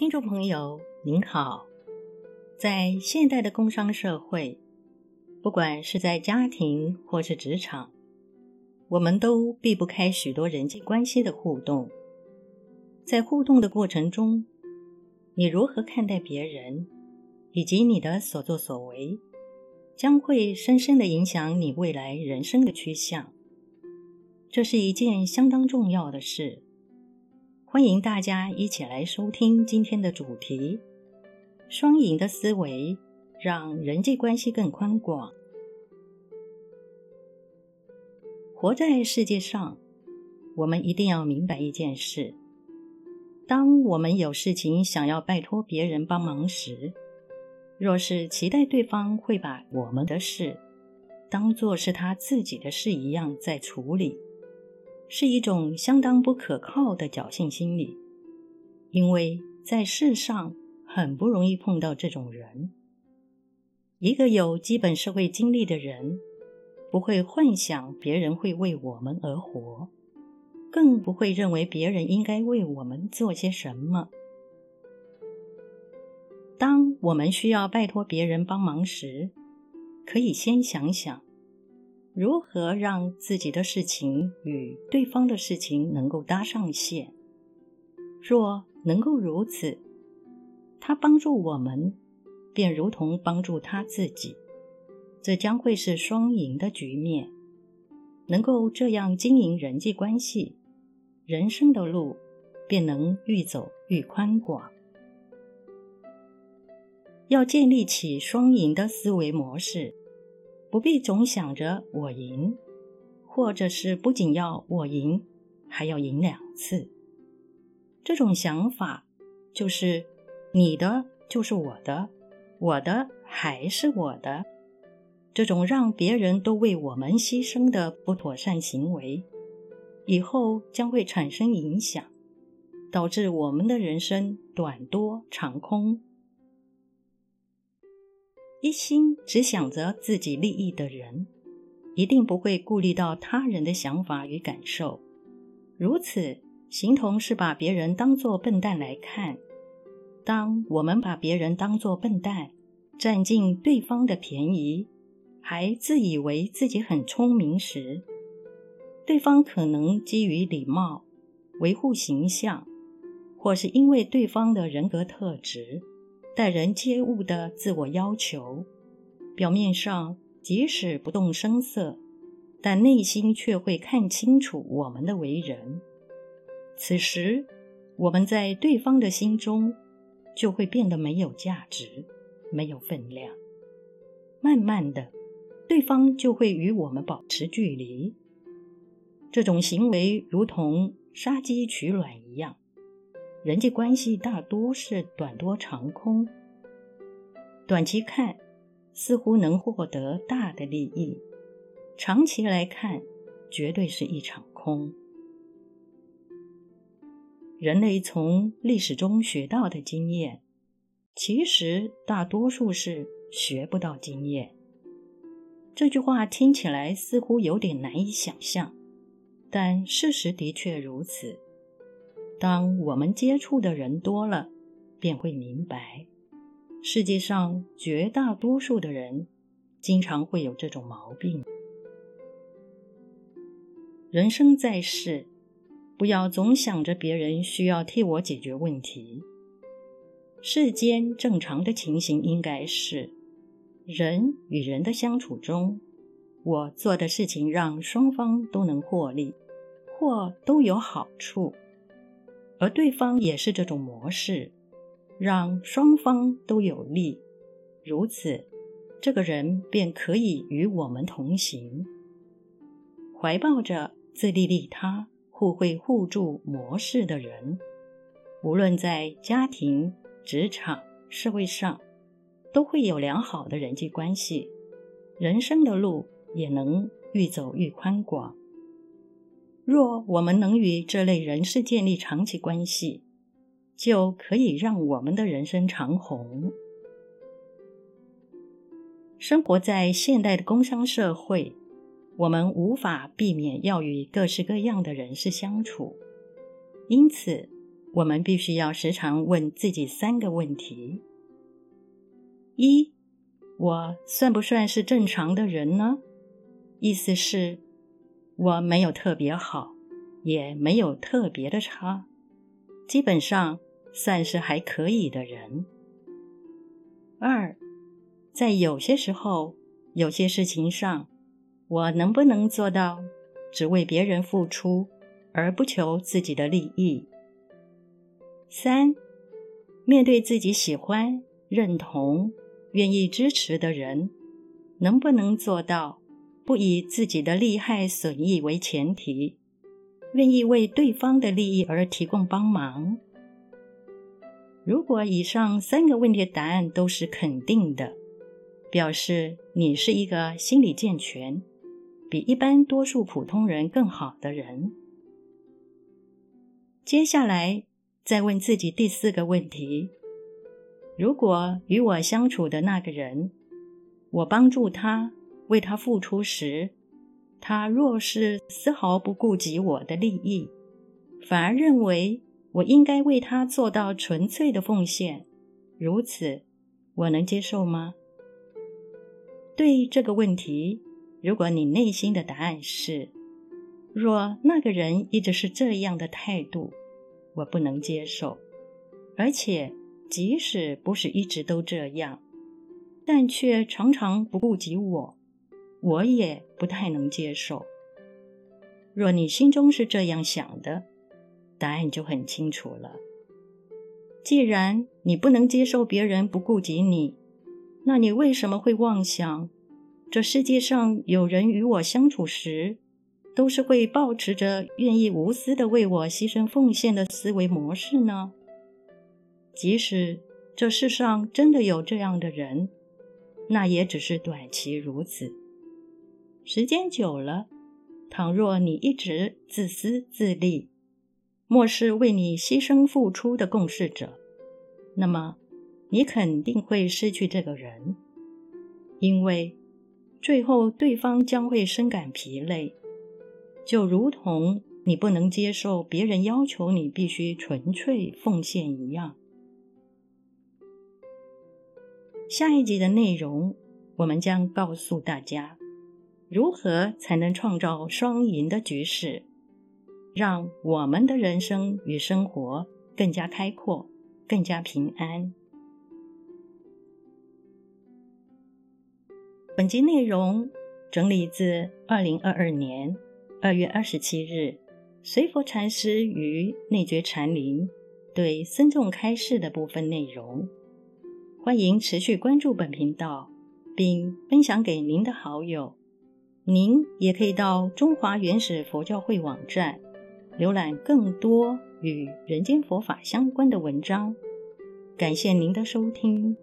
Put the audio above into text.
听众朋友您好，在现代的工商社会，不管是在家庭或是职场，我们都避不开许多人际关系的互动。在互动的过程中，你如何看待别人，以及你的所作所为，将会深深的影响你未来人生的趋向。这是一件相当重要的事。欢迎大家一起来收听今天的主题：双赢的思维，让人际关系更宽广。活在世界上，我们一定要明白一件事：当我们有事情想要拜托别人帮忙时，若是期待对方会把我们的事当作是他自己的事一样在处理，是一种相当不可靠的侥幸心理，因为在世上很不容易碰到这种人。一个有基本社会经历的人，不会幻想别人会为我们而活，更不会认为别人应该为我们做些什么。当我们需要拜托别人帮忙时，可以先想想。如何让自己的事情与对方的事情能够搭上线？若能够如此，他帮助我们，便如同帮助他自己，这将会是双赢的局面。能够这样经营人际关系，人生的路便能愈走愈宽广。要建立起双赢的思维模式。不必总想着我赢，或者是不仅要我赢，还要赢两次。这种想法就是你的就是我的，我的还是我的。这种让别人都为我们牺牲的不妥善行为，以后将会产生影响，导致我们的人生短多长空。一心只想着自己利益的人，一定不会顾虑到他人的想法与感受。如此，形同是把别人当作笨蛋来看。当我们把别人当作笨蛋，占尽对方的便宜，还自以为自己很聪明时，对方可能基于礼貌、维护形象，或是因为对方的人格特质。待人接物的自我要求，表面上即使不动声色，但内心却会看清楚我们的为人。此时，我们在对方的心中就会变得没有价值，没有分量。慢慢的，对方就会与我们保持距离。这种行为如同杀鸡取卵一样。人际关系大多是短多长空，短期看似乎能获得大的利益，长期来看绝对是一场空。人类从历史中学到的经验，其实大多数是学不到经验。这句话听起来似乎有点难以想象，但事实的确如此。当我们接触的人多了，便会明白，世界上绝大多数的人经常会有这种毛病。人生在世，不要总想着别人需要替我解决问题。世间正常的情形应该是，人与人的相处中，我做的事情让双方都能获利，或都有好处。而对方也是这种模式，让双方都有利，如此，这个人便可以与我们同行。怀抱着自利利他、互惠互助模式的人，无论在家庭、职场、社会上，都会有良好的人际关系，人生的路也能愈走愈宽广。若我们能与这类人士建立长期关系，就可以让我们的人生长红。生活在现代的工商社会，我们无法避免要与各式各样的人士相处，因此，我们必须要时常问自己三个问题：一，我算不算是正常的人呢？意思是，我没有特别好，也没有特别的差，基本上算是还可以的人。二，在有些时候，有些事情上，我能不能做到只为别人付出，而不求自己的利益？三，面对自己喜欢、认同、愿意支持的人，能不能做到不以自己的利害损益为前提，愿意为对方的利益而提供帮忙？如果以上三个问题的答案都是肯定的，表示你是一个心理健全、比一般多数普通人更好的人。接下来。再问自己第四个问题：如果与我相处的那个人，我帮助他、为他付出时，他若是丝毫不顾及我的利益，反而认为我应该为他做到纯粹的奉献，如此，我能接受吗？对这个问题，如果你内心的答案是，若那个人一直是这样的态度，我不能接受，而且即使不是一直都这样，但却常常不顾及我，我也不太能接受。若你心中是这样想的，答案就很清楚了。既然你不能接受别人不顾及你，那你为什么会妄想这世界上有人与我相处时，都是会抱持着愿意无私的为我牺牲奉献的思维模式呢？即使这世上真的有这样的人，那也只是短期如此。时间久了，倘若你一直自私自利，漠视为你牺牲付出的共事者，那么你肯定会失去这个人，因为最后对方将会深感疲累。就如同你不能接受别人要求你必须纯粹奉献一样。下一集的内容，我们将告诉大家，如何才能创造双赢的局势，让我们的人生与生活更加开阔，更加平安。本集内容整理自二零二二年。二月二十七日，随佛禅师于内觉禅林对僧众开示的部分内容。欢迎持续关注本频道，并分享给您的好友。您也可以到中华原始佛教会网站浏览更多与人间佛法相关的文章。感谢您的收听。